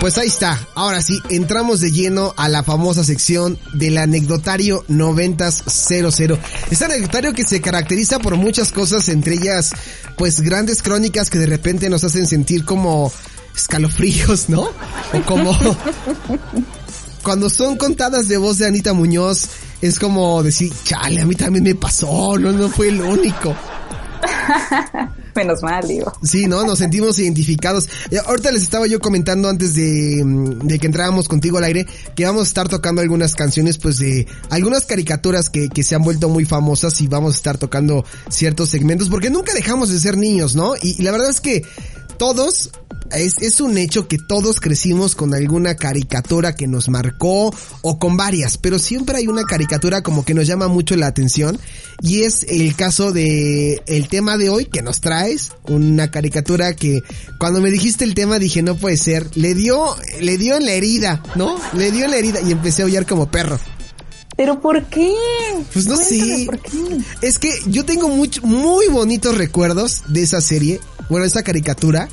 Pues ahí está. Ahora sí, entramos de lleno a la famosa sección del anecdotario 9000. Este anecdotario que se caracteriza por muchas cosas, entre ellas, pues grandes crónicas que de repente nos hacen sentir como escalofríos, ¿no? O como cuando son contadas de voz de Anita Muñoz, es como decir, chale, a mí también me pasó, no, no fue el único. Menos mal, digo. Sí, ¿no? Nos sentimos identificados. Ahorita les estaba yo comentando antes de, mm, de, que entrábamos contigo al aire que vamos a estar tocando algunas canciones, pues de algunas caricaturas que, que se han vuelto muy famosas y vamos a estar tocando ciertos segmentos porque nunca dejamos de ser niños, ¿no? y, y la verdad es que todos es, es, un hecho que todos crecimos con alguna caricatura que nos marcó o con varias, pero siempre hay una caricatura como que nos llama mucho la atención y es el caso de el tema de hoy que nos traes, una caricatura que cuando me dijiste el tema dije no puede ser, le dio, le dio en la herida, ¿no? Le dio en la herida y empecé a aullar como perro. ¿Pero por qué? Pues no sé. Es que yo tengo mucho, muy bonitos recuerdos de esa serie, bueno, esa caricatura.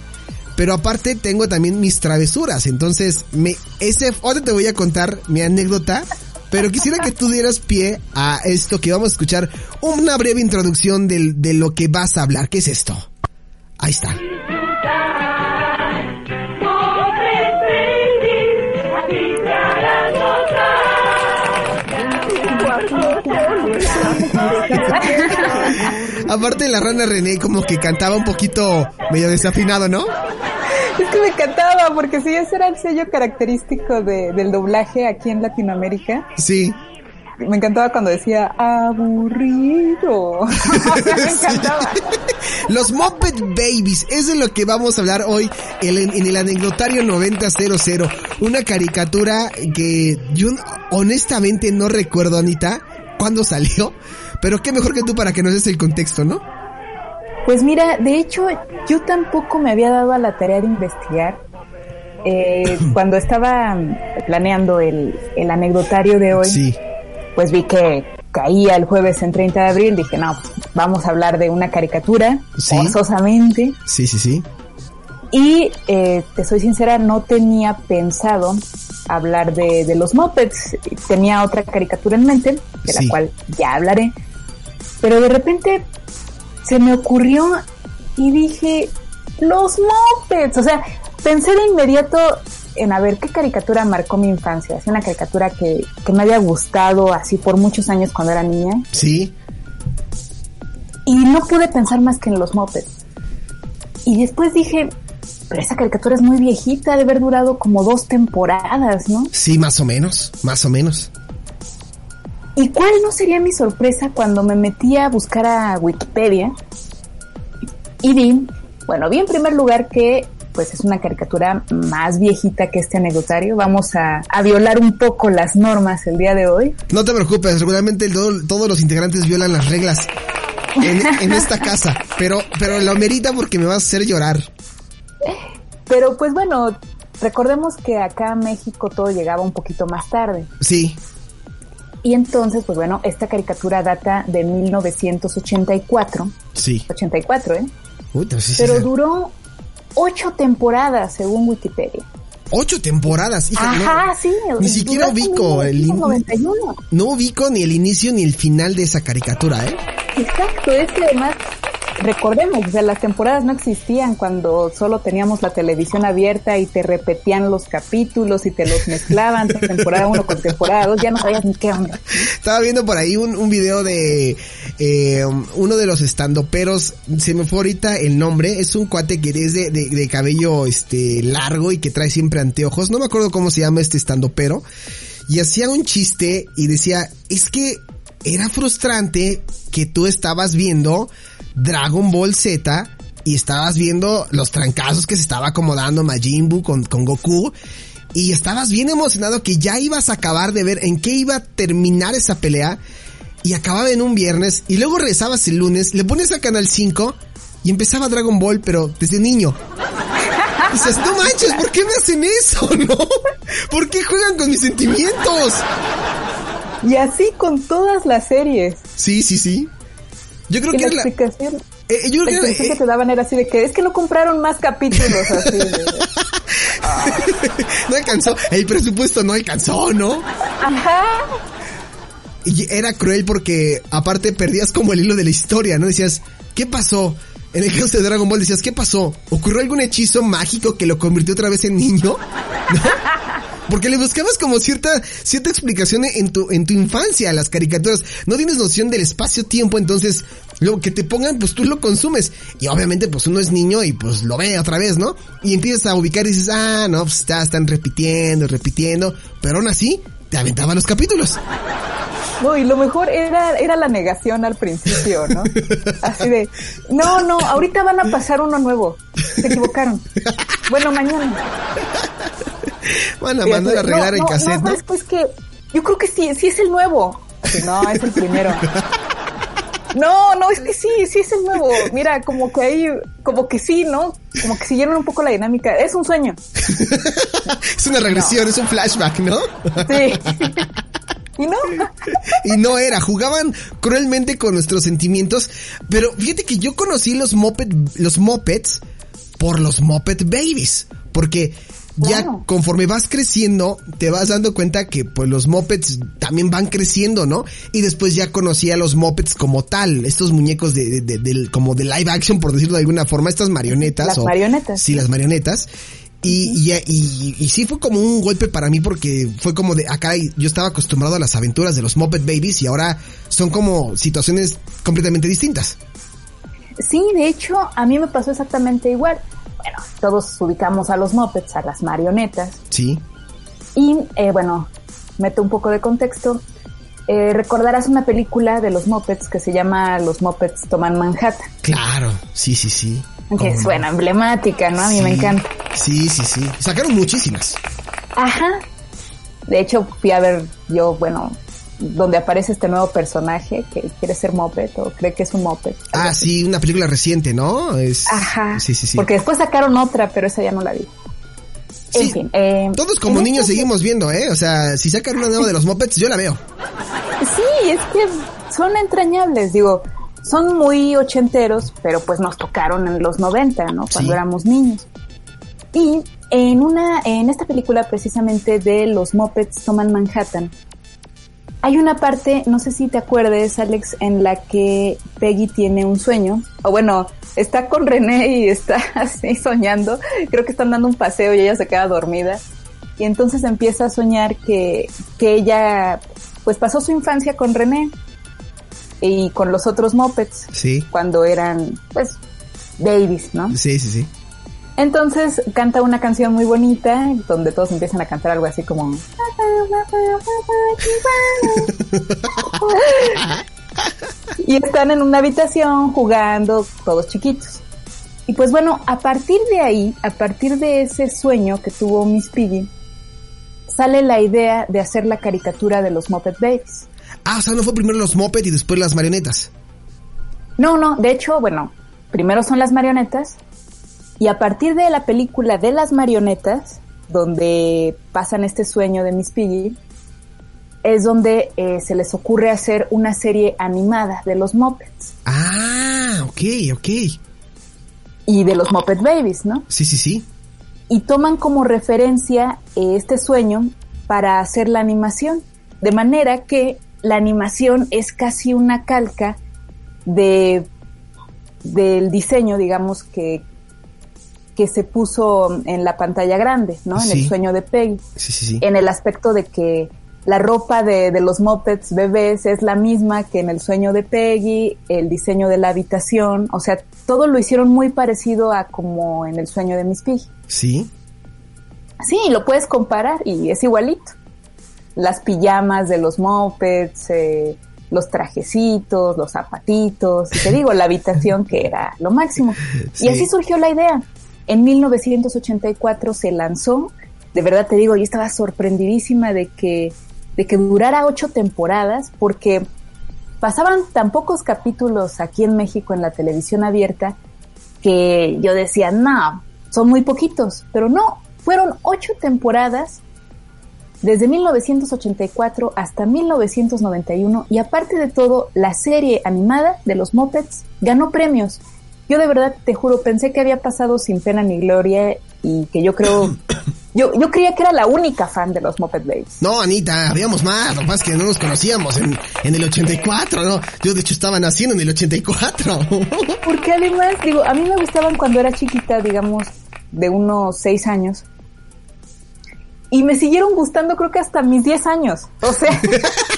Pero aparte tengo también mis travesuras. Entonces, me, ese, ahora te voy a contar mi anécdota. Pero quisiera que tú dieras pie a esto que vamos a escuchar. Una breve introducción de, de lo que vas a hablar. ¿Qué es esto? Ahí está. Aparte la rana René como que cantaba un poquito medio desafinado, ¿no? Es que me encantaba, porque sí, ese era el sello característico de, del doblaje aquí en Latinoamérica. Sí. Me encantaba cuando decía aburrido. me encantaba. Los Muppet Babies, es lo que vamos a hablar hoy en, en el anecdotario 9000. Una caricatura que yo honestamente no recuerdo, Anita, cuándo salió, pero qué mejor que tú para que nos des el contexto, ¿no? Pues mira, de hecho, yo tampoco me había dado a la tarea de investigar. Eh, cuando estaba planeando el, el, anecdotario de hoy, sí. pues vi que caía el jueves en 30 de abril. Dije, no, vamos a hablar de una caricatura, ¿Sí? forzosamente. Sí, sí, sí. Y eh, te soy sincera, no tenía pensado hablar de, de, los Muppets. Tenía otra caricatura en mente, de Sí. la cual ya hablaré. Pero de repente se me ocurrió y dije, los Muppets. O sea, pensé de inmediato en a ver qué caricatura marcó mi infancia. Es una caricatura que, que me había gustado así por muchos años cuando era niña. Sí. Y no pude pensar más que en los Muppets. Y después dije, pero esa caricatura es muy viejita, de haber durado como dos temporadas, ¿no? Sí, más o menos, más o menos. ¿Y cuál no sería mi sorpresa cuando me metí a buscar a Wikipedia? Y vi, bueno, vi en primer lugar que pues es una caricatura más viejita que este anecdotario. Vamos a, a violar un poco las normas el día de hoy. No te preocupes, seguramente todo, todos los integrantes violan las reglas en, en esta casa, pero, pero lo merita porque me vas a hacer llorar. Pero pues bueno, recordemos que acá México todo llegaba un poquito más tarde. Sí. Y entonces, pues bueno, esta caricatura data de 1984. Sí. 84, ¿eh? Uy, sí, Pero sí, sí. duró ocho temporadas, según Wikipedia. Ocho temporadas, hija, Ajá, no, sí. Ni siquiera ubico el in- 1991. no ubico ni el inicio ni el final de esa caricatura, ¿eh? Exacto, es que además, recordemos, o sea, las temporadas no existían cuando solo teníamos la televisión abierta y te repetían los capítulos y te los mezclaban, temporada 1 con temporada 2, ya no sabías ni qué onda. Estaba viendo por ahí un, un video de eh, uno de los estandoperos, se me fue ahorita el nombre, es un cuate que es de, de, de cabello este largo y que trae siempre anteojos, no me acuerdo cómo se llama este estandopero, y hacía un chiste y decía, es que era frustrante que tú estabas viendo Dragon Ball Z y estabas viendo los trancazos que se estaba acomodando Majin Buu con, con Goku y estabas bien emocionado que ya ibas a acabar de ver en qué iba a terminar esa pelea y acababa en un viernes y luego regresabas el lunes, le pones a Canal 5 y empezaba Dragon Ball pero desde niño. Y dices, no manches, ¿por qué me hacen eso? ¿No? ¿Por qué juegan con mis sentimientos? Y así con todas las series. Sí, sí, sí. Yo creo que la la... explicación, eh, yo la creo que, explicación que te daban era así de que es que no compraron más capítulos así. de- no alcanzó, el presupuesto no alcanzó, ¿no? Ajá. Y era cruel porque aparte perdías como el hilo de la historia, ¿no? Decías, ¿qué pasó? En el caso de Dragon Ball decías, ¿qué pasó? ¿Ocurrió algún hechizo mágico que lo convirtió otra vez en niño? ¿No? Porque le buscabas como cierta, cierta explicación en tu, en tu infancia a las caricaturas. No tienes noción del espacio-tiempo, entonces lo que te pongan, pues tú lo consumes. Y obviamente, pues uno es niño y pues lo ve otra vez, ¿no? Y empiezas a ubicar y dices, ah, no, pues están repitiendo, repitiendo. Pero aún así, te aventaban los capítulos. No, y lo mejor era, era la negación al principio, ¿no? Así de, no, no, ahorita van a pasar uno nuevo. Se equivocaron. Bueno, mañana. Van a mandar a arreglar no, el no, cassette, no, ¿no? ¿sabes? Pues que yo creo que sí, sí es el nuevo. Así, no, es el primero. No, no, es que sí, sí es el nuevo. Mira, como que ahí, como que sí, ¿no? Como que siguieron un poco la dinámica. Es un sueño. es una regresión, es un flashback, ¿no? Sí. Y no. y no era, jugaban cruelmente con nuestros sentimientos, pero fíjate que yo conocí los moped, los mopeds por los moped babies, porque ya conforme vas creciendo, te vas dando cuenta que pues los mopeds también van creciendo, ¿no? Y después ya conocí a los mopeds como tal, estos muñecos de, de- de- del- como de live action, por decirlo de alguna forma, estas marionetas. Las o- marionetas. Sí, las marionetas. Y, y, y, y sí fue como un golpe para mí porque fue como de, acá yo estaba acostumbrado a las aventuras de los Muppet Babies y ahora son como situaciones completamente distintas. Sí, de hecho, a mí me pasó exactamente igual. Bueno, todos ubicamos a los mopeds, a las marionetas. Sí. Y eh, bueno, meto un poco de contexto. Eh, recordarás una película de los mopeds que se llama Los mopeds toman Manhattan. Claro, sí, sí, sí. Que ¿Cómo es no? buena, emblemática, ¿no? A mí me encanta. Sí, sí, sí. Sacaron muchísimas. Ajá. De hecho, fui a ver yo, bueno, donde aparece este nuevo personaje que quiere ser moped o cree que es un moped. Ah, sí, una película reciente, ¿no? Es... Ajá. Sí, sí, sí. Porque después sacaron otra, pero esa ya no la vi. En fin. eh, Todos como niños este- seguimos viendo, ¿eh? O sea, si sacan una nueva de los Muppets, yo la veo. Sí, es que son entrañables, digo, son muy ochenteros, pero pues nos tocaron en los 90, ¿no? Cuando Sí. éramos niños. Y en una, en esta película precisamente de los Muppets toman Manhattan, hay una parte, no sé si te acuerdes, Alex, en la que Peggy tiene un sueño, o bueno, está con René y está así soñando, creo que están dando un paseo y ella se queda dormida, y entonces empieza a soñar que, que ella pues pasó su infancia con René y con los otros Muppets Sí. cuando eran pues babies, ¿no? Sí, sí, sí. Entonces canta una canción muy bonita donde todos empiezan a cantar algo así como y están en una habitación jugando todos chiquitos. Y pues bueno, a partir de ahí, a partir de ese sueño que tuvo Miss Piggy, sale la idea de hacer la caricatura de los Muppet Babies. Ah, o sea, no fue primero los Muppet y después las marionetas. No, no, de hecho, bueno, primero son las marionetas y a partir de la película de las marionetas, donde pasan este sueño de Miss Piggy, es donde eh, se les ocurre hacer una serie animada de los Muppets Ah, ok, ok. y de los Muppet Babies, ¿no? Sí, sí, sí. Y toman como referencia eh, este sueño para hacer la animación, de manera que la animación es casi una calca de del diseño, digamos, que, que se puso en la pantalla grande, ¿no? En Sí. el sueño de Peggy. Sí, sí, sí. En el aspecto de que la ropa de, de los Muppets bebés es la misma que en el sueño de Peggy, el diseño de la habitación, o sea, todo lo hicieron muy parecido a como en el sueño de Miss Piggy. Sí. Sí, lo puedes comparar y es igualito. Las pijamas de los Muppets, eh, los trajecitos, los zapatitos, y te digo, la habitación que era lo máximo. Y así surgió la idea. En 1984 se lanzó, de verdad te digo, yo estaba sorprendidísima de que, de que durara ocho temporadas, porque pasaban tan pocos capítulos aquí en México en la televisión abierta que yo decía, no, son muy poquitos, pero no, fueron ocho temporadas desde 1984 hasta 1991 y aparte de todo, la serie animada de los Muppets ganó premios. Yo de verdad te juro, pensé que había pasado sin pena ni gloria y que yo creo Yo, yo creía que era la única fan de los Muppet Babies. No, Anita, habíamos más, lo más que no nos conocíamos en, en el 84, ¿no? Yo de hecho estaba naciendo en el 84. Porque además, digo, a mí me gustaban cuando era chiquita, digamos, de unos 6 años. Y me siguieron gustando creo que hasta mis 10 años. O sea...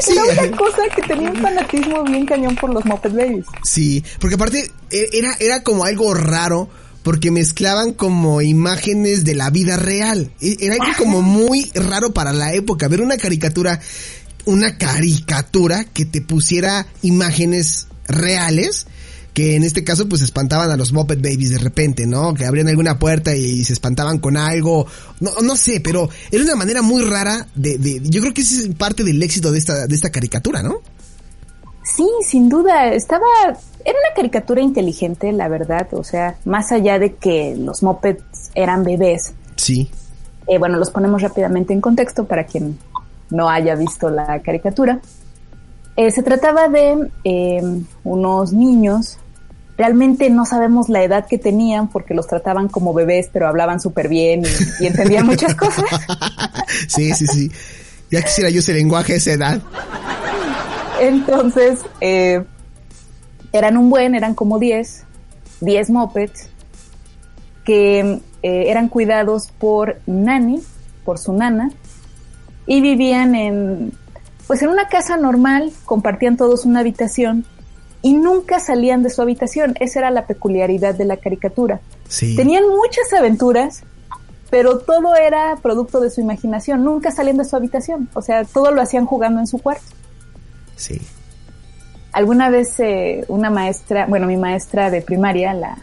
Sí. Era una cosa que tenía un fanatismo bien cañón por los Muppet Babies. Sí, porque aparte e, era, era como algo raro porque mezclaban como imágenes de la vida real. E, era algo como muy raro para la época, ver una caricatura, una caricatura que te pusiera imágenes reales que en este caso pues espantaban a los Muppet Babies de repente, ¿no? Que abrían alguna puerta y se espantaban con algo, no, no sé, pero era una manera muy rara de, de, yo creo que ese es parte del éxito de esta, de esta caricatura, ¿no? Sí, sin duda, estaba, era una caricatura inteligente, la verdad, o sea, más allá de que los mopeds eran bebés. Sí. Eh, bueno, los ponemos rápidamente en contexto para quien no haya visto la caricatura. Eh, se trataba de eh, unos niños, realmente no sabemos la edad que tenían porque los trataban como bebés, pero hablaban súper bien y, y entendían muchas cosas. sí, sí, sí. Ya quisiera yo ese lenguaje a esa edad. Entonces, eh, eran un buen, eran como 10, 10 mopeds que eh, eran cuidados por Nani, por su nana, y vivían en, pues en una casa normal, compartían todos una habitación y nunca salían de su habitación. Esa era la peculiaridad de la caricatura. Sí. Tenían muchas aventuras, pero todo era producto de su imaginación. Nunca salían de su habitación. O sea, todo lo hacían jugando en su cuarto. Sí. Alguna vez eh, una maestra, bueno, mi maestra de primaria, la,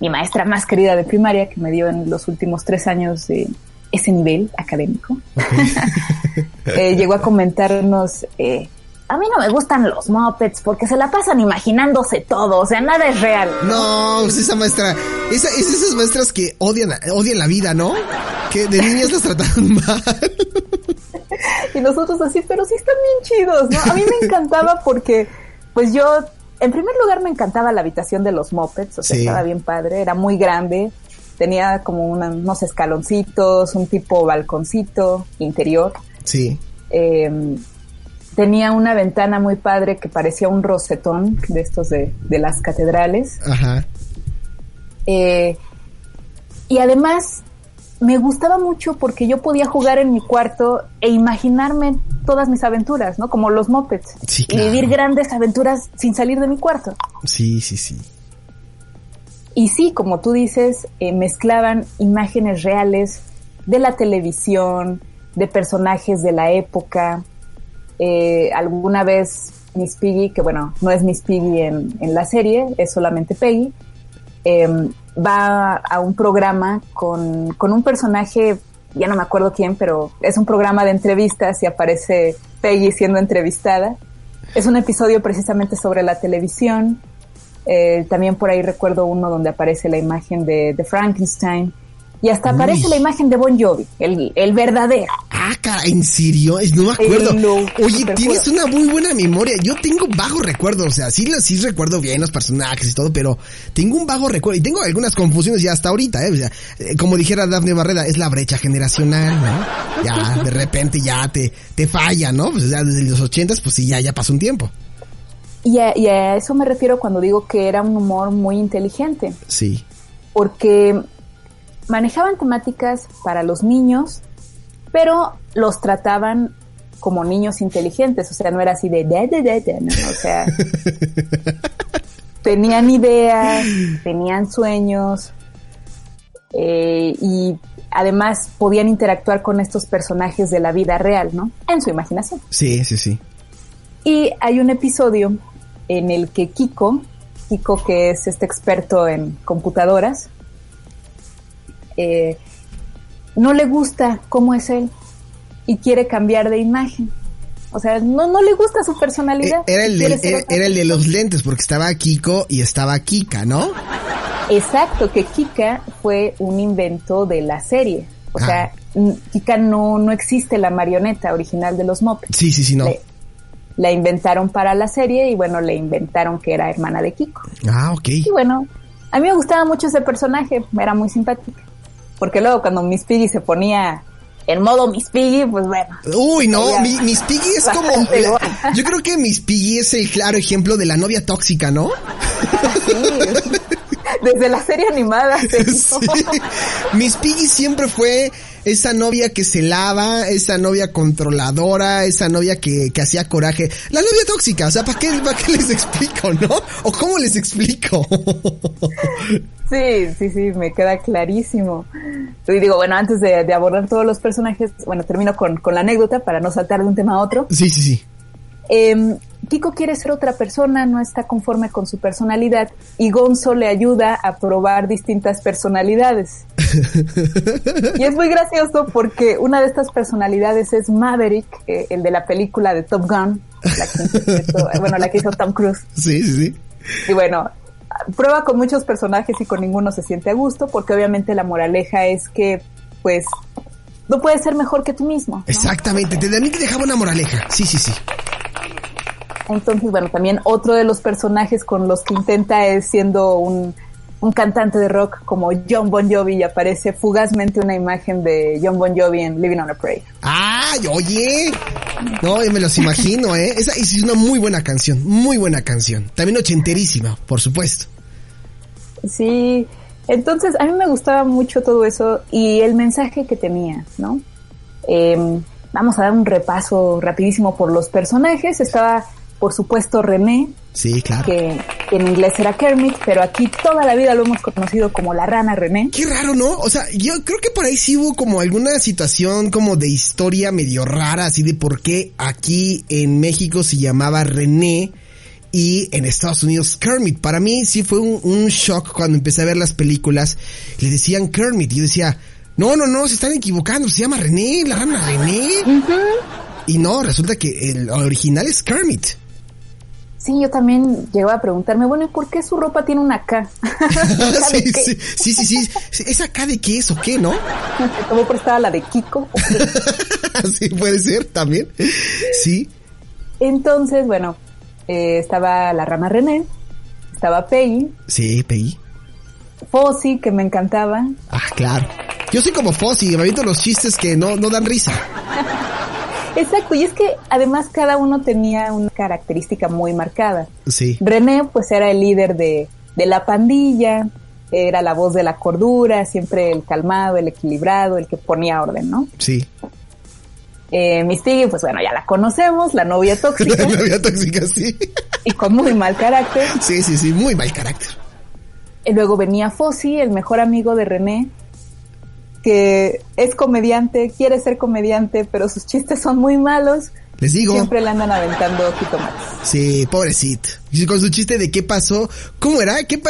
mi maestra más querida de primaria, que me dio en los últimos tres años de ese nivel académico, eh, llegó a comentarnos, eh, a mí no me gustan los mopeds porque se la pasan imaginándose todo, o sea, nada es real. No, pues esa maestra, esa, es esas maestras que odian, odian la vida, ¿no? Que de niñas las trataron mal. y nosotros así, pero sí están bien chidos, ¿no? A mí me encantaba porque, pues yo, en primer lugar me encantaba la habitación de los mopeds, o sea, Sí. estaba bien padre, era muy grande, tenía como una- unos escaloncitos, un tipo balconcito interior, Sí. eh, tenía una ventana muy padre que parecía un rosetón de estos de, de las catedrales. Ajá. Eh, y además me gustaba mucho porque yo podía jugar en mi cuarto e imaginarme todas mis aventuras, ¿no? Como los mopeds. Sí, Y vivir grandes aventuras sin salir de mi cuarto. Sí, sí, sí. Y sí, como tú dices, eh, mezclaban imágenes reales de la televisión, de personajes de la época. Eh, alguna vez Miss Piggy, que bueno, no es Miss Piggy en, en la serie, es solamente Peggy, eh, va a un programa con, con un personaje, ya no me acuerdo quién, pero es un programa de entrevistas y aparece Peggy siendo entrevistada. Es un episodio precisamente sobre la televisión. Eh, también por ahí recuerdo uno donde aparece la imagen de, de Frankenstein. Y hasta Uy. aparece la imagen de Bon Jovi, el, el verdadero. Ah, cara, ¿en serio? No me acuerdo. Eh, no, Oye, tienes una muy buena memoria. Yo tengo vago recuerdo, o sea, sí, sí recuerdo bien los personajes y todo, pero tengo un vago recuerdo y tengo algunas confusiones ya hasta ahorita, ¿eh? O sea, eh, como dijera Dafne Barreda, es la brecha generacional, ¿no? Ya, de repente ya te, te falla, ¿no? Pues ya desde los ochentas, pues sí, ya, ya pasó un tiempo. Y a, y a eso me refiero cuando digo que era un humor muy inteligente. Sí. porque manejaban temáticas para los niños, pero los trataban como niños inteligentes, o sea, no era así de de de de, de, no, o sea, tenían ideas, tenían sueños eh, y además podían interactuar con estos personajes de la vida real, ¿no? En su imaginación. Sí, sí, sí. Y hay un episodio en el que Kiko, Kiko que es este experto en computadoras, eh, no le gusta cómo es él y quiere cambiar de imagen. O sea, no, no le gusta su personalidad. Eh, era, el de, era, el de los lentes, porque estaba Kiko y estaba Kika, ¿no? Exacto, que Kika fue un invento de la serie. O sea, ah. Kika no, no existe la marioneta original de los Muppets. Sí, sí, sí, no. la inventaron para la serie y bueno, le inventaron que era hermana de Kiko. Ah, ok. Y bueno, a mí me gustaba mucho ese personaje, era muy simpática. Porque luego cuando Miss Piggy se ponía en modo Miss Piggy, pues bueno. Uy, no, Miss Piggy es como... yo creo que Miss Piggy es el claro ejemplo de la novia tóxica, ¿no? Sí. Desde la serie animada. Sí. Miss Piggy siempre fue esa novia que se lava, esa novia controladora, esa novia que, que hacía coraje. La novia tóxica, o sea, ¿para qué, ¿para qué les explico, no? ¿O cómo les explico? Sí, sí, sí, me queda clarísimo. Y digo, bueno, antes de, abordar todos los personajes, bueno, termino con, con, la anécdota para no saltar de un tema a otro. Sí, sí, sí. Eh, Kiko quiere ser otra persona, no está conforme con su personalidad y Gonzo le ayuda a probar distintas personalidades. y es muy gracioso porque una de estas personalidades es Maverick, eh, el de la película de Top Gun, la que bueno, la que hizo Tom Cruise. Sí, sí, sí. Y bueno, prueba con muchos personajes y con ninguno se siente a gusto porque obviamente la moraleja es que pues no puedes ser mejor que tú mismo. Exactamente, te, mí te dejaba una moraleja. Sí, sí, sí. Entonces, bueno, también otro de los personajes con los que intenta es siendo un, un cantante de rock como John Bon Jovi y aparece fugazmente una imagen de John Bon Jovi en Living on a Prayer. ¡Ay, oye! No, me los imagino, ¿eh? Esa es una muy buena canción, muy buena canción. También ochenterísima, por supuesto. Sí, entonces a mí me gustaba mucho todo eso y el mensaje que tenía, ¿no? Eh, vamos a dar un repaso rapidísimo por los personajes. Estaba por supuesto René. Sí, claro. Que, en inglés era Kermit, pero aquí toda la vida lo hemos conocido como la rana René. Qué raro, ¿no? O sea, yo creo que por ahí sí hubo como alguna situación como de historia medio rara, así de por qué aquí en México se llamaba René y en Estados Unidos Kermit. Para mí sí fue un, shock cuando empecé a ver las películas. Le decían Kermit y yo decía, no, no, no, se están equivocando, se llama René, la rana René. Y no, resulta que el original es Kermit. Sí, yo también llego a preguntarme, bueno, ¿y por qué su ropa tiene una K? sí, sí, sí, sí, ¿Esa K de qué es o qué, no? ¿Cómo prestaba la de Kiko? sí, puede ser también. Sí. Entonces, bueno, eh, estaba la rama René, estaba Peggy. Sí, Peggy. Fossi, que me encantaba. Ah, claro. Yo soy como Fossi, me aviento los chistes que no, no dan risa. Exacto, y es que además cada uno tenía una característica muy marcada. Sí. René pues era el líder de, de la pandilla, era la voz de la cordura, siempre el calmado, el equilibrado, el que ponía orden, ¿no? Sí. Eh, Miss Piggy, pues bueno, ya la conocemos, la novia tóxica. la novia tóxica, sí. Y con muy mal carácter. Sí, sí, sí, muy mal carácter. Y luego venía Fossi, el mejor amigo de René, que es comediante, quiere ser comediante, pero sus chistes son muy malos. Les digo. Siempre le andan aventando jitomates. Sí, pobrecito. Con su chiste de qué pasó, ¿cómo era? ¿Qué,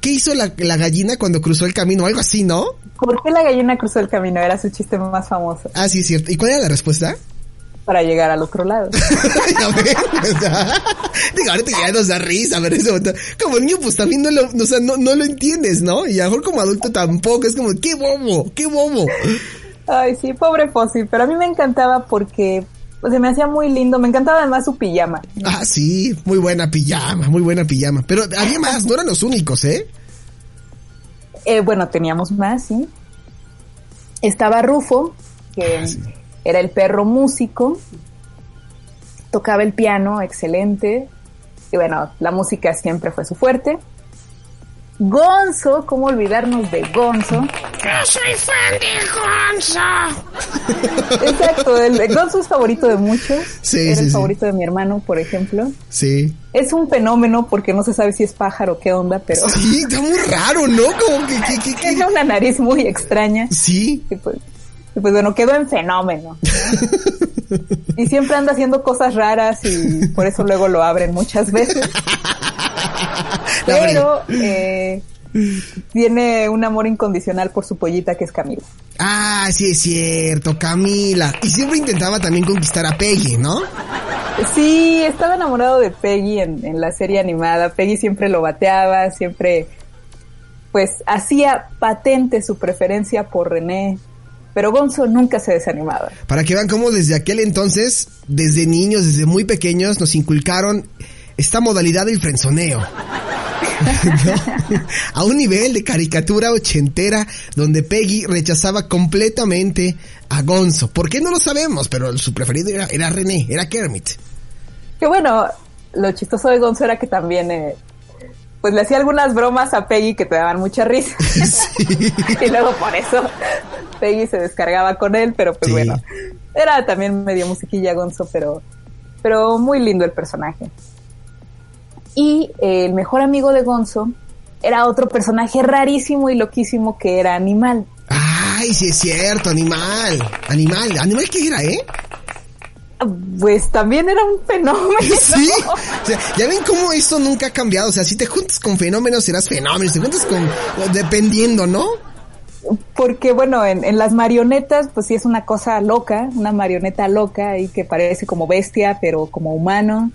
qué hizo la, la, gallina cuando cruzó el camino? Algo así, ¿no? ¿Por qué la gallina cruzó el camino? Era su chiste más famoso. Ah, sí, es cierto. ¿Y cuál era la respuesta? Para llegar al otro lado. Digo, ahorita ya nos da risa, pero ese como niño pues también no lo, o sea, no, no lo entiendes, ¿no? Y a lo mejor como adulto tampoco, es como, qué bobo, qué bobo. Ay, sí, pobre Fossi, pero a mí me encantaba porque pues, se me hacía muy lindo, me encantaba además su pijama. Ah, sí, muy buena pijama, muy buena pijama, pero había más, no eran los únicos, ¿eh? eh bueno, teníamos más, sí. Estaba Rufo, que... Ah, era el perro músico, tocaba el piano, excelente, y bueno, la música siempre fue su fuerte. Gonzo, ¿cómo olvidarnos de Gonzo? Yo soy fan de Gonzo. Exacto, el, Gonzo es favorito de muchos. Sí, Era el favorito de mi hermano, por ejemplo. Sí. Es un fenómeno porque no se sabe si es pájaro o qué onda, pero. Sí, está muy raro, ¿no? Como que. Tiene una nariz muy extraña. Sí. pues, Y pues bueno, quedó en fenómeno. y siempre anda haciendo cosas raras y por eso luego lo abren muchas veces. Pero eh, tiene un amor incondicional por su pollita que es Camila. Ah, sí es cierto, Camila. Y siempre intentaba también conquistar a Peggy, ¿no? Sí, estaba enamorado de Peggy en, en la serie animada. Peggy siempre lo bateaba, siempre pues hacía patente su preferencia por René. Pero Gonzo nunca se desanimaba. Para que vean cómo desde aquel entonces, desde niños, desde muy pequeños, nos inculcaron esta modalidad del frenzoneo. ¿No? A un nivel de caricatura ochentera donde Peggy rechazaba completamente a Gonzo. ¿Por qué no lo sabemos? Pero su preferido era, era René, era Kermit. Que bueno, lo chistoso de Gonzo era que también eh, pues le hacía algunas bromas a Peggy que te daban mucha risa. Sí. y luego por eso Peggy se descargaba con él, pero pues sí. bueno, era también medio musiquilla Gonzo, pero, pero muy lindo el personaje. Y eh, el mejor amigo de Gonzo era otro personaje rarísimo y loquísimo que era Animal. Ay, sí es cierto, Animal. Animal, ¿Animal qué era, eh? Pues también era un fenómeno. Sí, o sea, ya ven cómo esto nunca ha cambiado. O sea, si te juntas con fenómenos, serás fenómeno. Si te juntas con. dependiendo, ¿no? Porque, bueno, en, en, las marionetas, pues sí es una cosa loca, una marioneta loca y que parece como bestia, pero como humano.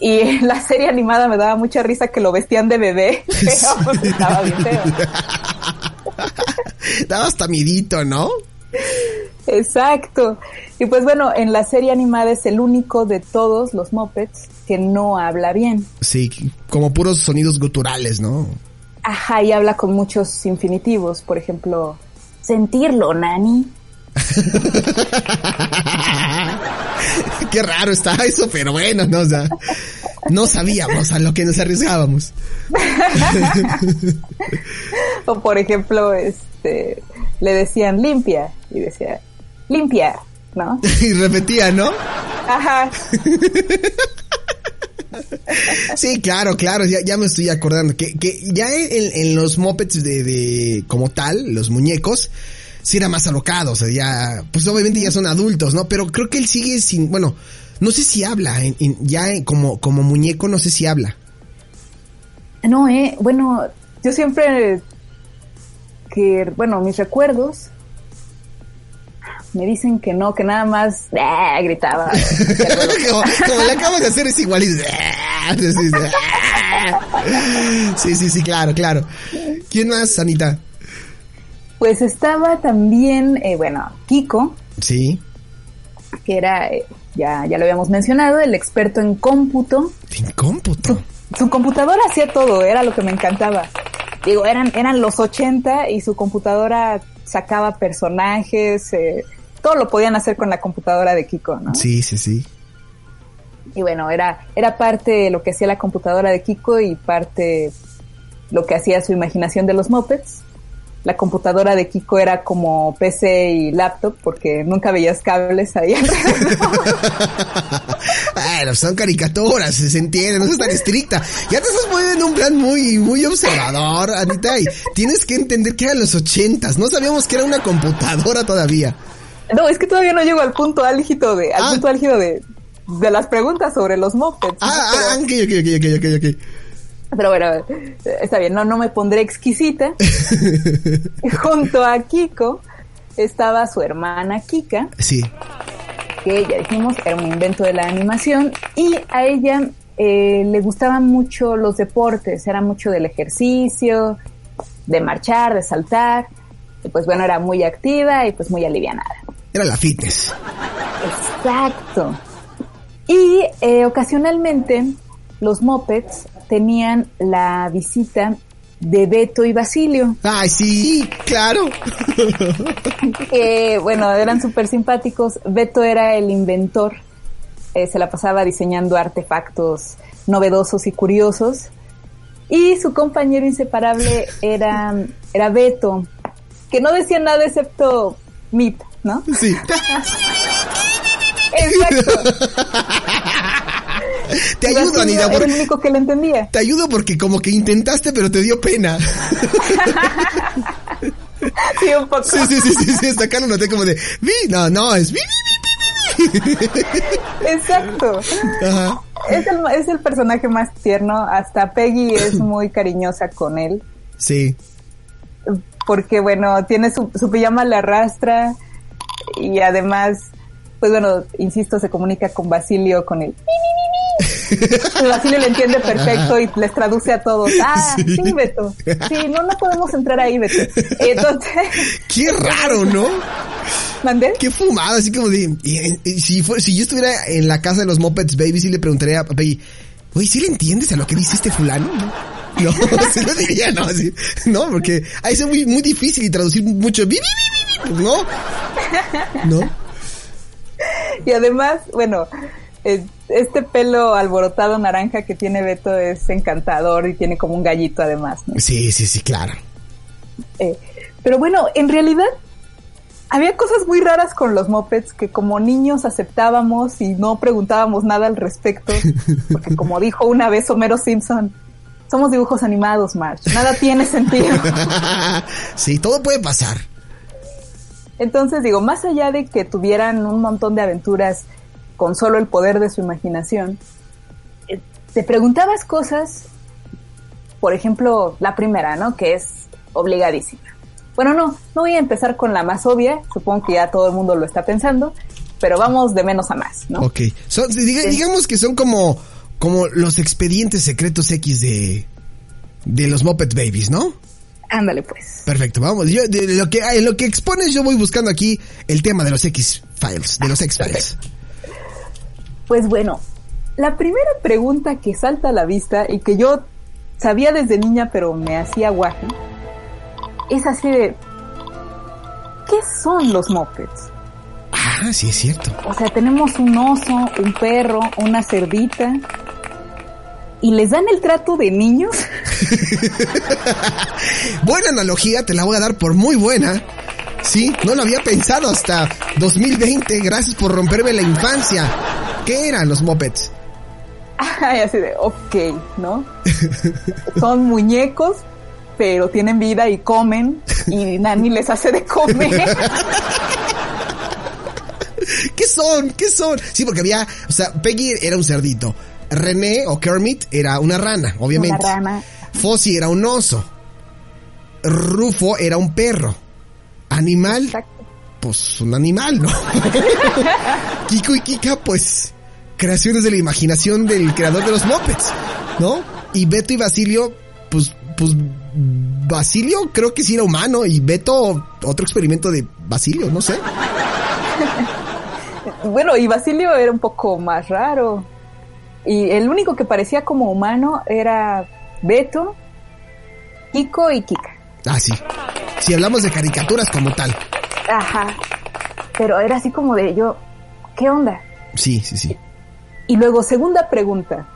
Y en la serie animada me daba mucha risa que lo vestían de bebé. Pero pues estaba bien feo. Daba hasta midito, ¿no? Exacto. Y pues bueno, en la serie animada es el único de todos los Muppets que no habla bien. Sí, como puros sonidos guturales, ¿no? Ajá, y habla con muchos infinitivos. Por ejemplo, sentirlo, Nani. Qué raro está eso, pero bueno, no, o sea, no sabíamos a lo que nos arriesgábamos. o por ejemplo, este, le decían limpia y decía, limpia, ¿no? y repetía, ¿no? Ajá. Sí, claro, claro, ya, ya me estoy acordando que, que ya en, en los mopeds de, de, como tal, los muñecos, sí era más alocado, o sea, ya, pues obviamente ya son adultos, ¿no? Pero creo que él sigue sin, bueno, no sé si habla, en, en, ya como, como muñeco no sé si habla. No, eh, bueno, yo siempre que, bueno, mis recuerdos me dicen que no, que nada más ¡ah! gritaba. como, como le acabas de hacer es igual. sí, sí, sí, claro, claro. ¿Quién más, Anita? Pues estaba también, eh, bueno, Kiko. Sí. Que era, eh, ya, ya lo habíamos mencionado, el experto en cómputo. ¿En cómputo? Su, su computadora hacía todo, era lo que me encantaba. Digo, eran, eran los 80 y su computadora sacaba personajes, eh, todo lo podían hacer con la computadora de Kiko, ¿no? Sí, sí, sí. Y bueno, era, era parte de lo que hacía la computadora de Kiko y parte lo que hacía su imaginación de los mopeds. La computadora de Kiko era como PC y laptop porque nunca veías cables ahí. bueno, son caricaturas, se entiende, no es tan estricta. Ya te estás moviendo en un plan muy, muy observador, Anita, y tienes que entender que eran los ochentas. No sabíamos que era una computadora todavía. No, es que todavía no llego al punto álgido de, al ah. punto álgido de, de las preguntas sobre los mopeds. Ah, ah, ok, ok, ok, ok, ok. Pero bueno, está bien, no, no me pondré exquisita. Junto a Kiko estaba su hermana Kika. Sí. Que ya dijimos era un invento de la animación. Y a ella eh, le gustaban mucho los deportes, era mucho del ejercicio, de marchar, de saltar. Y pues bueno, era muy activa y pues muy alivianada. Era la fitness. Exacto. Y eh, ocasionalmente los mopeds tenían la visita de Beto y Basilio. Ay, sí, claro. eh, bueno, eran súper simpáticos. Beto era el inventor. Eh, se la pasaba diseñando artefactos novedosos y curiosos. Y su compañero inseparable era, era Beto, que no decía nada excepto MIP, ¿no? Sí. Exacto. Te ayudo, Anita. Era el único que lo entendía. Te ayudo porque como que intentaste, pero te dio pena. Sí, un poco. Sí, sí, sí, sí, sí, hasta acá lo noté como de, vi, no, no, es vi, Exacto. Ajá. Es el, es el personaje más tierno. Hasta Peggy es muy cariñosa con él. Sí. Porque, bueno, tiene su, su pijama, le arrastra. Y además, pues bueno, insisto, se comunica con Basilio con el. Basilio le entiende perfecto y les traduce a todos. Ah, sí, Sí. Beto. Sí, no, no podemos entrar ahí, Beto. Entonces, Qué raro, ¿no? ¿mandé? Qué fumada, así como de, y- y si fue, si yo estuviera en la casa de los Muppets Baby, sí le preguntaría a Peggy, oye, ¿sí le entiendes a lo que dice este fulano? No, no se lo diría, no, así, no, porque ahí es muy, muy difícil y traducir mucho, no, no, Y además, bueno, este pelo alborotado naranja que tiene Beto es encantador y tiene como un gallito además. ¿no? sí, sí, sí, claro. Eh, pero bueno, en realidad había cosas muy raras con los mopeds que como niños aceptábamos y no preguntábamos nada al respecto, porque como dijo una vez Homero Simpson, somos dibujos animados, March, nada tiene sentido. sí, todo puede pasar. Entonces digo, más allá de que tuvieran un montón de aventuras con solo el poder de su imaginación, eh, te preguntabas cosas, por ejemplo, la primera, ¿no? Que es obligadísima. Bueno, no, no voy a empezar con la más obvia, supongo que ya todo el mundo lo está pensando, pero vamos de menos a más, ¿no? Ok, diga- digamos que son como, como los expedientes secretos X de, de los Muppet Babies, ¿no? Ándale pues. Perfecto, vamos. Yo, de lo que, en lo que expones, yo voy buscando aquí el tema de los X-Files, de los X-Files. Pues bueno, la primera pregunta que salta a la vista y que yo sabía desde niña pero me hacía guaje, es así de, ¿qué son los mopeds? Ah, sí, es cierto. O sea, tenemos un oso, un perro, una cerdita. ¿Y les dan el trato de niños? Buena analogía, te la voy a dar por muy buena. Sí, no lo había pensado hasta 2020. Gracias por romperme la infancia. ¿Qué eran los Muppets? Ay, así de, ok, ¿no? Son muñecos, pero tienen vida y comen, y Nani les hace de comer. ¿Qué son? ¿Qué son? Sí, porque había, o sea, Peggy era un cerdito. René o Kermit era una rana, obviamente. Una rana. Fozzie era un oso. Rufo era un perro. Animal, Exacto. pues un animal, ¿no? Kiko y Kika, pues creaciones de la imaginación del creador de los Muppets, ¿no? Y Beto y Basilio, pues, pues Basilio creo que sí era humano y Beto otro experimento de Basilio, no sé. Bueno, y Basilio era un poco más raro. Y el único que parecía como humano era Beto, Kiko y Kika. Ah, sí. Si hablamos de caricaturas como tal. Ajá. Pero era así como de yo, ¿qué onda? Sí, sí, sí. Y luego, segunda pregunta.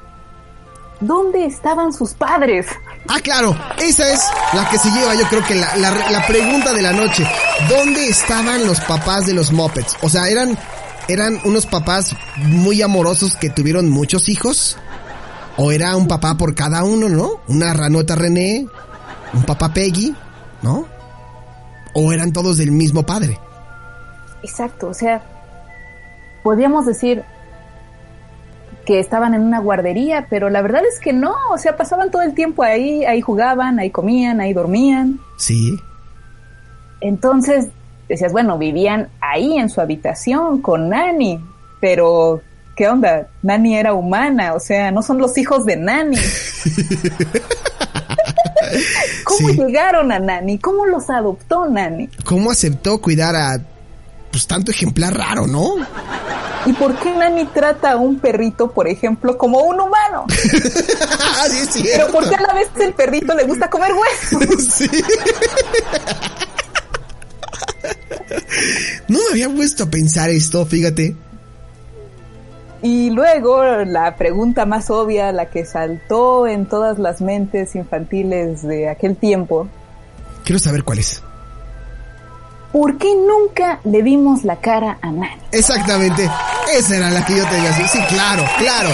¿Dónde estaban sus padres? Ah, claro, esa es la que se lleva, yo creo que la, la, la pregunta de la noche. ¿Dónde estaban los papás de los Muppets? O sea, eran, eran unos papás muy amorosos que tuvieron muchos hijos. O era un papá por cada uno, ¿no? Una ranota René, un papá Peggy, ¿no? O eran todos del mismo padre. Exacto, o sea, podríamos decir que estaban en una guardería, pero la verdad es que no, o sea, pasaban todo el tiempo ahí, ahí jugaban, ahí comían, ahí dormían. Sí. Entonces, decías, bueno, vivían ahí en su habitación con Nani, pero ¿qué onda? Nani era humana, o sea, no son los hijos de Nani. ¿Cómo Sí. llegaron a Nani? ¿Cómo los adoptó Nani? ¿Cómo aceptó cuidar a, pues, tanto ejemplar raro, no? ¿Y por qué Nani trata a un perrito, por ejemplo, como un humano? Ah, sí, Pero. ¿por qué a la vez el perrito le gusta comer huesos? Sí. No me había puesto a pensar esto, fíjate. Y luego la pregunta más obvia, la que saltó en todas las mentes infantiles de aquel tiempo, Quiero saber cuál es. ¿Por qué nunca le vimos la cara a Nani? Exactamente. Esa era la que yo tenía. Sí, claro, claro.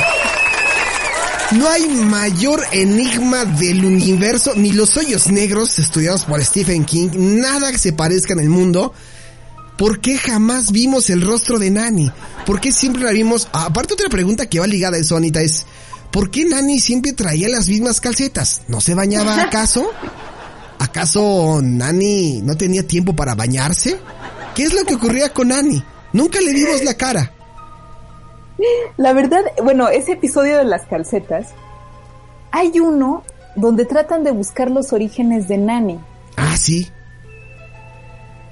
No hay mayor enigma del universo, ni los hoyos negros estudiados por Stephen King, nada que se parezca en el mundo. ¿Por qué jamás vimos el rostro de Nani? ¿Por qué siempre la vimos? Aparte otra pregunta que va ligada a eso, Anita, es ¿por qué Nani siempre traía las mismas calcetas? ¿No se bañaba acaso? ¿Acaso Nani no tenía tiempo para bañarse? ¿Qué es lo que ocurría con Nani? Nunca le vimos la cara. La verdad, bueno, ese episodio de las calcetas, hay uno donde tratan de buscar los orígenes de Nani. Ah, sí.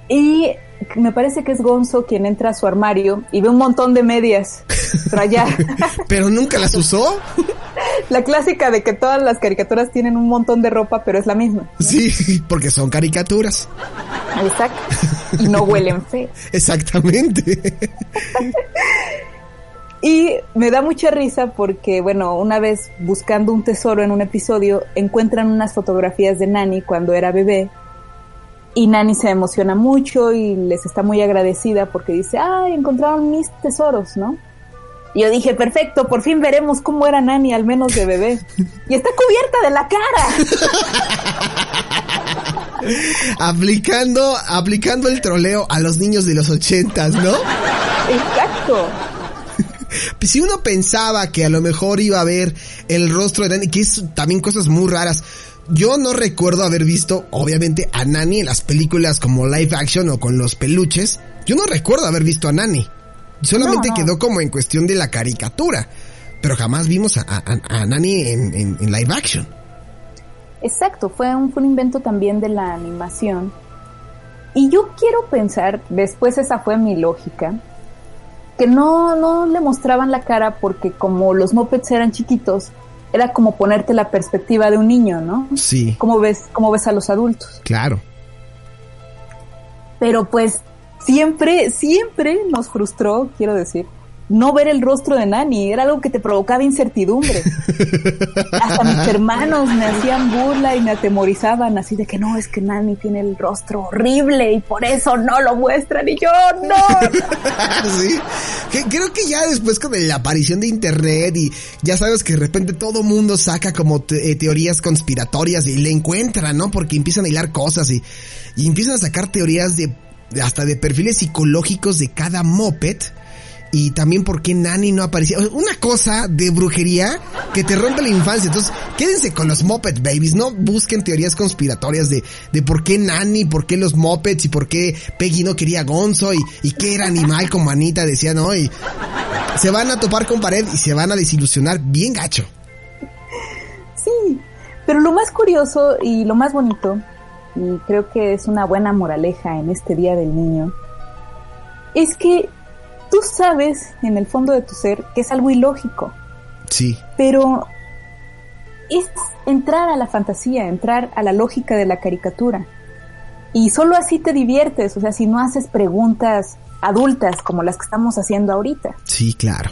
Y me parece que es Gonzo quien entra a su armario y ve un montón de medias rayar. pero nunca las usó. La clásica de que todas las caricaturas tienen un montón de ropa, pero es la misma. Sí, porque son caricaturas. Exacto. Y no huelen feo. Exactamente. Y me da mucha risa porque, bueno, una vez buscando un tesoro en un episodio, encuentran unas fotografías de Nani cuando era bebé. Y Nani se emociona mucho y les está muy agradecida porque dice, ay, encontraron mis tesoros, ¿no? Y yo dije, perfecto, por fin veremos cómo era Nani, al menos de bebé. Y está cubierta de la cara. aplicando, aplicando el troleo a los niños de los ochentas, ¿no? Exacto. si uno pensaba que a lo mejor iba a ver el rostro de Nani, que es también cosas muy raras. Yo no recuerdo haber visto, obviamente, a Nani en las películas como live action o con los peluches. Yo no recuerdo haber visto a Nani. Solamente quedó como en cuestión de la caricatura. Pero jamás vimos a, Nani en, live action. Exacto, fue un, fue un invento también de la animación. Y yo quiero pensar, después esa fue mi lógica, que no, no le mostraban la cara porque como los mopeds eran chiquitos, era como ponerte la perspectiva de un niño, ¿no? Sí. ¿Cómo ves, cómo ves a los adultos? Claro. Pero pues siempre, siempre nos frustró, quiero decir, no ver el rostro de Nani, era algo que te provocaba incertidumbre. Hasta mis hermanos me hacían burla y me atemorizaban así de que no, es que Nani tiene el rostro horrible y por eso no lo muestran y yo no. sí. creo que ya después con la aparición de internet y ya sabes que de repente todo mundo saca como eh, teorías conspiratorias y le encuentran, ¿no? Porque empiezan a hilar cosas y, y empiezan a sacar teorías de hasta de perfiles psicológicos de cada moped y también por qué Nani no aparecía. Una cosa de brujería que te rompe la infancia. Entonces, quédense con los Muppet Babies, no busquen teorías conspiratorias de, de por qué Nani, por qué los Muppets y por qué Peggy no quería Gonzo y, y qué era animal como Anita decía, ¿no? Y se van a topar con pared y se van a desilusionar bien gacho. Sí, pero lo más curioso y lo más bonito, y creo que es una buena moraleja en este Día del Niño, es que tú sabes en el fondo de tu ser que es algo ilógico. Sí. Pero es entrar a la fantasía, entrar a la lógica de la caricatura. Y solo así te diviertes, o sea, si no haces preguntas adultas como las que estamos haciendo ahorita. Sí, claro.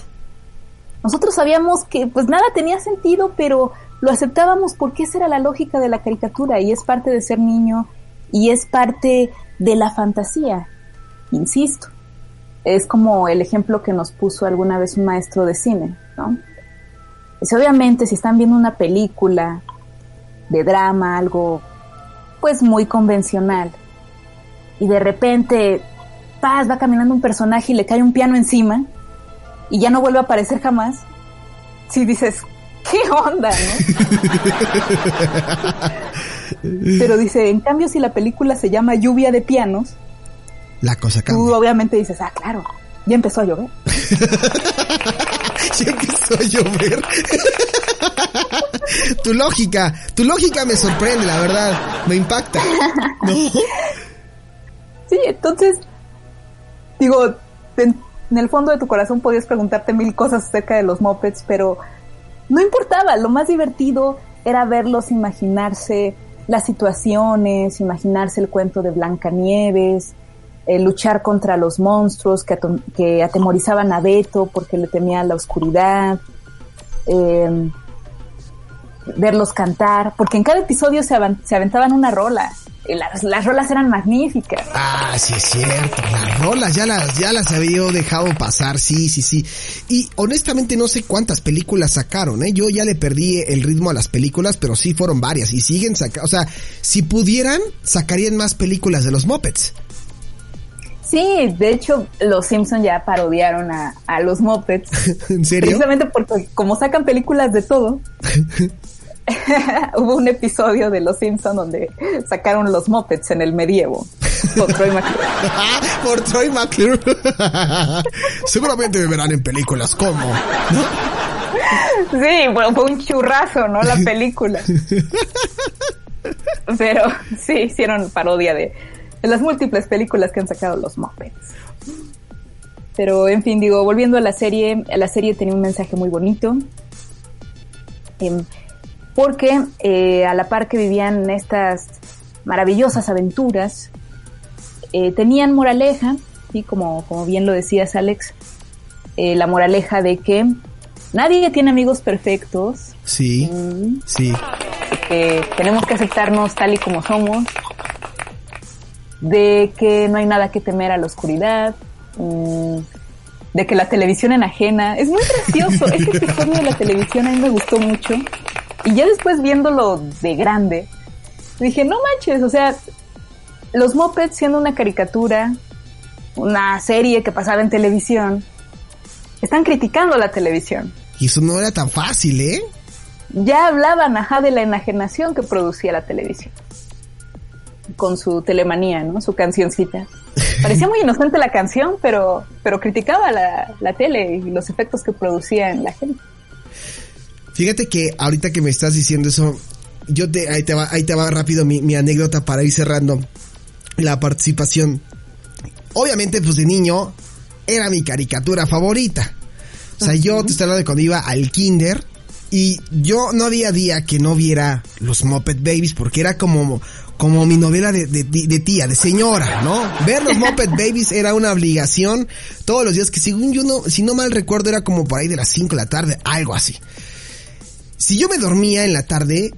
Nosotros sabíamos que pues nada tenía sentido, pero lo aceptábamos porque esa era la lógica de la caricatura y es parte de ser niño y es parte de la fantasía, insisto es como el ejemplo que nos puso alguna vez un maestro de cine, ¿no? Es obviamente si están viendo una película de drama, algo pues muy convencional, y de repente, paz, va caminando un personaje y le cae un piano encima, y ya no vuelve a aparecer jamás, si dices, ¿qué onda, no? Pero dice, en cambio si la película se llama Lluvia de Pianos, la cosa cambia. Tú obviamente dices, ah, claro, ya empezó a llover. ya empezó a llover. tu lógica, tu lógica me sorprende, la verdad, me impacta. Sí, entonces, digo, en, en, el fondo de tu corazón podías preguntarte mil cosas acerca de los mopeds, pero no importaba, lo más divertido era verlos imaginarse las situaciones, imaginarse el cuento de Blancanieves, eh, luchar contra los monstruos que, que, atemorizaban a Beto porque le temía la oscuridad, verlos cantar, porque en cada episodio se, se, aventaban una rola. las, las rolas eran magníficas. Ah, sí es cierto. Las rolas ya las, ya las había dejado pasar, sí, sí, sí. Y honestamente no sé cuántas películas sacaron, ¿eh? Yo ya le perdí el ritmo a las películas, pero sí fueron varias y siguen sacando. O sea, si pudieran, sacarían más películas de los Muppets. Sí, de hecho, los Simpsons ya parodiaron a, a los Muppets. ¿En serio? Precisamente porque como sacan películas de todo, hubo un episodio de Los Simpsons donde sacaron los Muppets en el medievo por Troy McClure. por Troy McClure. Seguramente me verán en películas como. Sí, bueno, fue un churrazo, ¿no? La película. Pero sí, hicieron parodia de, de las múltiples películas que han sacado los Muppets. Pero en fin, digo, volviendo a la serie, la serie tenía un mensaje muy bonito. Eh, porque eh, a la par que vivían estas maravillosas aventuras, eh, tenían moraleja, ¿sí? como, como bien lo decías Alex, eh, la moraleja de que nadie tiene amigos perfectos. Sí, mm, sí. Que tenemos que aceptarnos tal y como somos, de que no hay nada que temer a la oscuridad, mm, de que la televisión enajena. Es muy gracioso, este episodio de la televisión a mí me gustó mucho y ya después viéndolo de grande, dije, no manches, o sea, los Muppets siendo una caricatura, una serie que pasaba en televisión, están criticando la televisión. Y eso no era tan fácil, ¿eh? Ya hablaban, ajá, de la enajenación que producía la televisión. Con su telemanía, ¿no? Su cancioncita. Parecía muy inocente la canción, pero, pero criticaba la, la tele y los efectos que producía en la gente. Fíjate que ahorita que me estás diciendo eso, yo te, ahí te va, ahí te va rápido mi, mi anécdota para ir cerrando la participación. Obviamente, pues de niño, era mi caricatura favorita. O sea, yo te estoy hablando de cuando iba al kinder y yo no había día que no viera los Muppet Babies porque era como, como mi novela de, de, de, tía, de señora, ¿no? Ver los Muppet Babies era una obligación todos los días que según yo no, si no mal recuerdo era como por ahí de las 5 de la tarde, algo así si yo me dormía en la tarde,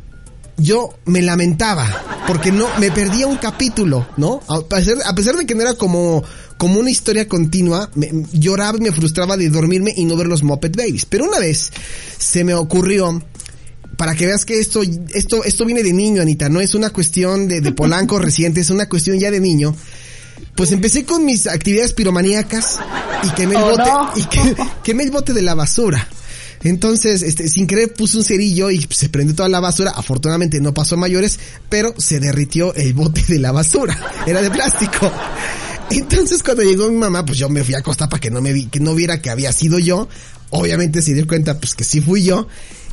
yo me lamentaba porque no me perdía un capítulo, ¿no? A pesar, a pesar de que no era como como una historia continua, me, lloraba y me frustraba de dormirme y no ver los Muppet Babies. Pero una vez se me ocurrió para que veas que esto esto esto viene de niño, Anita, no es una cuestión de, de Polanco reciente, es una cuestión ya de niño. Pues empecé con mis actividades piromaníacas y quemé el Oh, bote no. y que, quemé el bote de la basura. Entonces, este, sin querer puse un cerillo y se prendió toda la basura. Afortunadamente no pasó a mayores, pero se derritió el bote de la basura. Era de plástico. Entonces cuando llegó mi mamá, pues yo me fui a acostar para que no me vi, que no viera que había sido yo. Obviamente se dio cuenta pues que sí fui yo.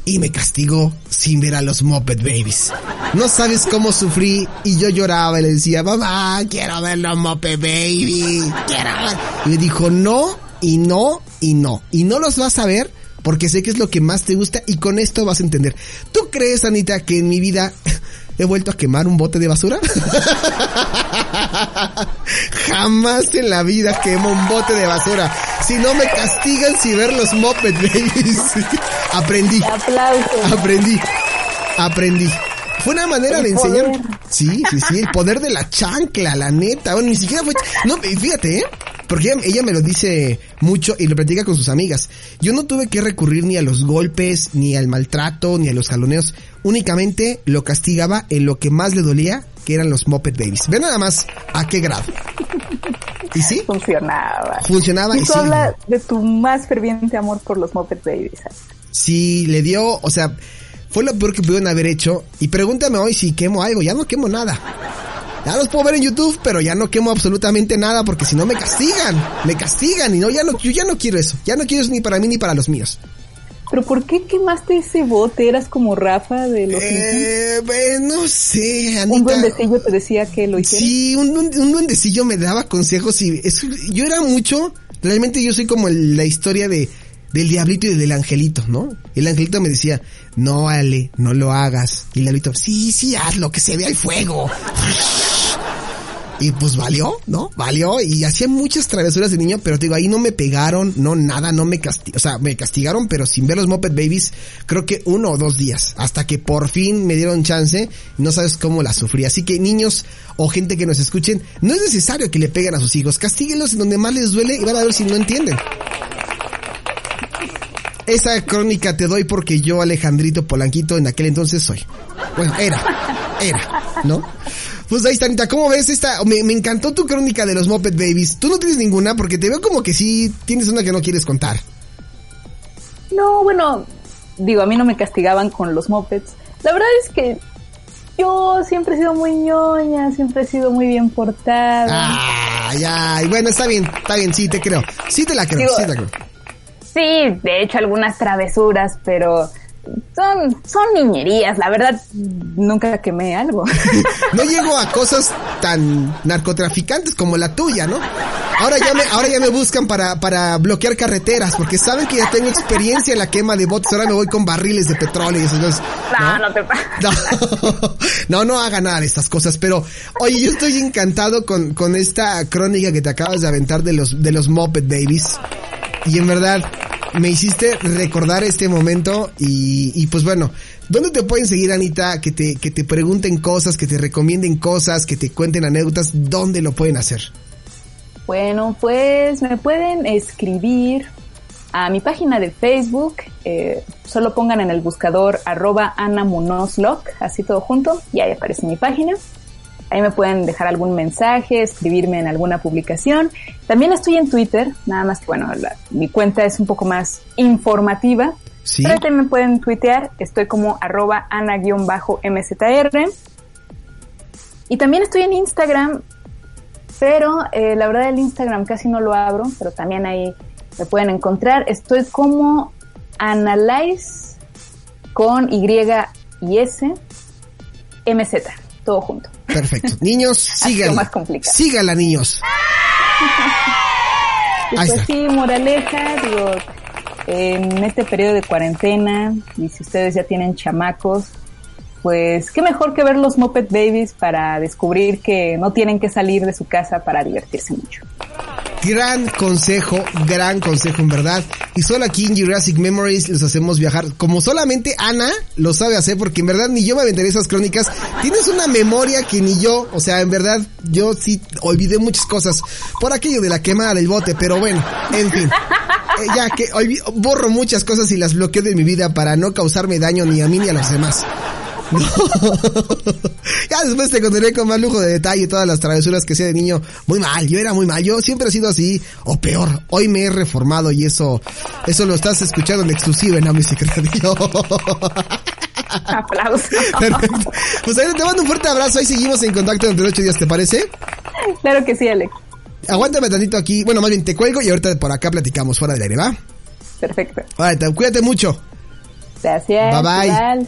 Y me castigó sin ver a los Muppet Babies. No sabes cómo sufrí y yo lloraba y le decía, mamá, quiero ver los Muppet Babies. Quiero ver. Y me dijo, no, y no, y no. Y no los vas a ver porque sé que es lo que más te gusta y con esto vas a entender. ¿Tú crees, Anita, que en mi vida he vuelto a quemar un bote de basura? Jamás en la vida quemo un bote de basura. Si no me castigan si ver los Muppet Babies. Aprendí, Aplausos. aprendí, aprendí. Fue una manera El de enseñar. poder. Sí, sí, sí, el poder de la chancla, la neta. Bueno, ni siquiera fue. No, fíjate, ¿eh? Porque ella, ella me lo dice mucho y lo platica con sus amigas. Yo no tuve que recurrir ni a los golpes, ni al maltrato, ni a los jaloneos. Únicamente lo castigaba en lo que más le dolía, que eran los Muppet Babies. Ve nada más a qué grado. ¿Y sí? Funcionaba. Funcionaba y sí. habla de tu más ferviente amor por los Muppet Babies. Sí, le dio, o sea, fue lo peor que pudieron haber hecho. Y pregúntame hoy si quemo algo, ya no quemo nada. Ya los puedo ver en YouTube, pero ya no quemo absolutamente nada porque si no me castigan, me castigan y no, ya no, yo ya no quiero eso, ya no quiero eso ni para mí ni para los míos. ¿Pero por qué quemaste ese bote? ¿Eras como Rafa de los? Eh, eh, no sé, Anita. Un duendecillo te decía que lo hiciera. Sí, un, un, un duendecillo me daba consejos y eso, yo era mucho, realmente yo soy como la historia de del diablito y del angelito, ¿no? El angelito me decía, no, Ale, no lo hagas. Y el diablito, sí, sí, hazlo, que se vea el fuego. Y pues valió, ¿no? Valió y hacía muchas travesuras de niño, pero te digo, ahí no me pegaron, no nada, no me castigaron, o sea, me castigaron, pero sin ver los Moped Babies, creo que uno o dos días, hasta que por fin me dieron chance, no sabes cómo la sufrí. Así que niños o gente que nos escuchen, no es necesario que le peguen a sus hijos, castíguenlos en donde más les duele y van a ver si no entienden. Esa crónica te doy porque yo, Alejandrito Polanquito, en aquel entonces soy. Bueno, era, era, ¿no? Pues ahí está, Anita, ¿cómo ves esta? Me, me, encantó tu crónica de los Muppet Babies. Tú no tienes ninguna porque te veo como que sí tienes una que no quieres contar. No, bueno, digo, a mí no me castigaban con los Muppets. La verdad es que yo siempre he sido muy ñoña, siempre he sido muy bien portada. Ay, ay, bueno, está bien, está bien, sí, te creo. Sí te la creo, Digo, sí te la creo. Sí, de hecho algunas travesuras, pero son, son niñerías, la verdad nunca quemé algo. No llego a cosas tan narcotraficantes como la tuya, ¿no? Ahora ya me, ahora ya me buscan para, para bloquear carreteras, porque saben que ya tengo experiencia en la quema de botes, ahora me voy con barriles de petróleo y eso, entonces, no, no, te no, no, no haga nada de estas cosas, pero oye, yo estoy encantado con, con esta crónica que te acabas de aventar de los, de los Muppet Babies. Y en verdad, me hiciste recordar este momento y, y pues bueno, ¿dónde te pueden seguir, Anita? Que te, que te pregunten cosas, que te recomienden cosas, que te cuenten anécdotas, ¿dónde lo pueden hacer? Bueno, pues me pueden escribir a mi página de Facebook, eh, solo pongan en el buscador arroba anamunoslock, así todo junto, y ahí aparece mi página. Ahí me pueden dejar algún mensaje, escribirme en alguna publicación. También estoy en Twitter, nada más que bueno, la, mi cuenta es un poco más informativa. Sí. Pero también me pueden tuitear, estoy como arroba ana-mzr. Y también estoy en Instagram, pero eh, la verdad el Instagram casi no lo abro, pero también ahí me pueden encontrar. Estoy como Analyze con Y y S MZ, todo junto. Perfecto. Niños, síganla. más complicado. Síganla, niños. Y pues sí, moraleja, digo, en este periodo de cuarentena, y si ustedes ya tienen chamacos, pues qué mejor que ver los Muppet Babies para descubrir que no tienen que salir de su casa para divertirse mucho. Gran consejo, gran consejo en verdad. Y solo aquí en Jurassic Memories los hacemos viajar. Como solamente Ana lo sabe hacer, porque en verdad ni yo me aventaré esas crónicas. Tienes una memoria que ni yo, o sea, en verdad yo sí olvidé muchas cosas por aquello de la quemada del bote, pero bueno, en fin. Eh, ya que olvi- borro muchas cosas y las bloqueo de mi vida para no causarme daño ni a mí ni a los demás. Ya después te contaré con más lujo de detalle todas las travesuras que hacía de niño. Muy mal, yo era muy mal, yo siempre he sido así, o peor, hoy me he reformado y eso, eso lo estás escuchando en exclusiva en Amnesty Radio. Aplausos. Perfecto. Pues ahí te mando un fuerte abrazo, ahí seguimos en contacto de ocho días, ¿te parece? claro que sí, Alex. Aguántame tantito aquí, bueno, más bien te cuelgo y ahorita por acá platicamos fuera del aire, ¿va? Perfecto. Vale, te- cuídate mucho. Gracias. Bye, bye. igual.